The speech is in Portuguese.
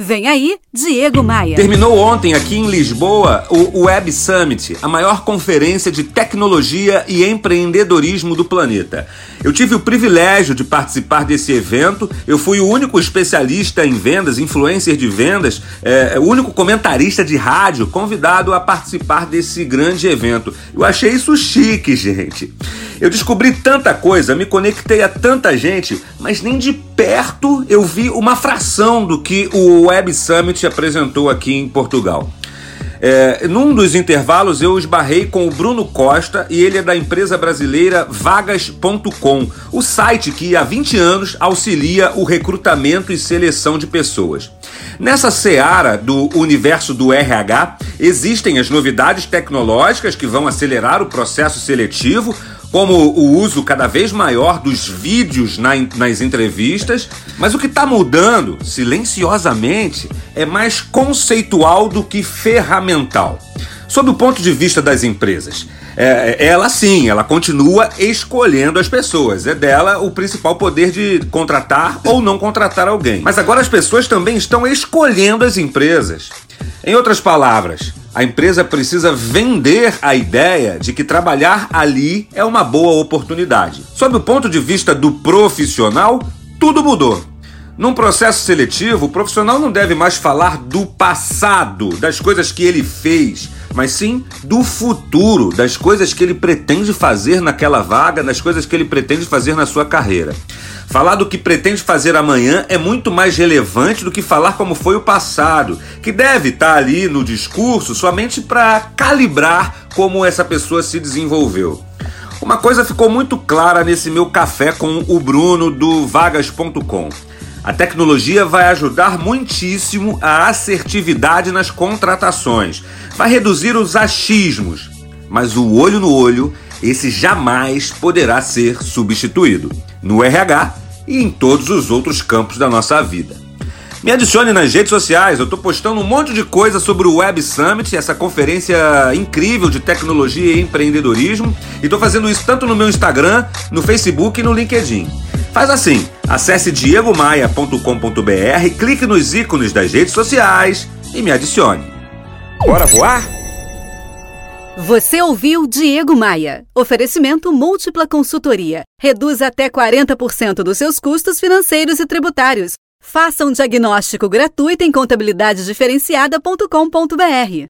Vem aí, Diego Maia. Terminou ontem aqui em Lisboa o Web Summit, a maior conferência de tecnologia e empreendedorismo do planeta. Eu tive o privilégio de participar desse evento. Eu fui o único especialista em vendas, influencer de vendas, é, o único comentarista de rádio convidado a participar desse grande evento. Eu achei isso chique, gente. Eu descobri tanta coisa, me conectei a tanta gente, mas nem de perto eu vi uma fração do que o Web Summit apresentou aqui em Portugal. É, num dos intervalos eu esbarrei com o Bruno Costa e ele é da empresa brasileira Vagas.com, o site que há 20 anos auxilia o recrutamento e seleção de pessoas. Nessa seara do universo do RH, existem as novidades tecnológicas que vão acelerar o processo seletivo, como o uso cada vez maior dos vídeos na, nas entrevistas, mas o que está mudando silenciosamente é mais conceitual do que ferramental. Sob o ponto de vista das empresas, é, ela sim, ela continua escolhendo as pessoas. É dela o principal poder de contratar ou não contratar alguém. Mas agora as pessoas também estão escolhendo as empresas. Em outras palavras, a empresa precisa vender a ideia de que trabalhar ali é uma boa oportunidade. Sob o ponto de vista do profissional, tudo mudou. Num processo seletivo, o profissional não deve mais falar do passado, das coisas que ele fez, mas sim do futuro, das coisas que ele pretende fazer naquela vaga, das coisas que ele pretende fazer na sua carreira. Falar do que pretende fazer amanhã é muito mais relevante do que falar como foi o passado, que deve estar ali no discurso somente para calibrar como essa pessoa se desenvolveu. Uma coisa ficou muito clara nesse meu café com o Bruno do vagas.com. A tecnologia vai ajudar muitíssimo a assertividade nas contratações, vai reduzir os achismos, mas o olho no olho, esse jamais poderá ser substituído no RH e em todos os outros campos da nossa vida. Me adicione nas redes sociais, eu estou postando um monte de coisa sobre o Web Summit, essa conferência incrível de tecnologia e empreendedorismo, e estou fazendo isso tanto no meu Instagram, no Facebook e no LinkedIn. Faz assim, acesse diegomaia.com.br, clique nos ícones das redes sociais e me adicione. Bora voar? Você ouviu Diego Maia. Oferecimento Múltipla Consultoria. Reduz até 40% dos seus custos financeiros e tributários. Faça um diagnóstico gratuito em contabilidadediferenciada.com.br.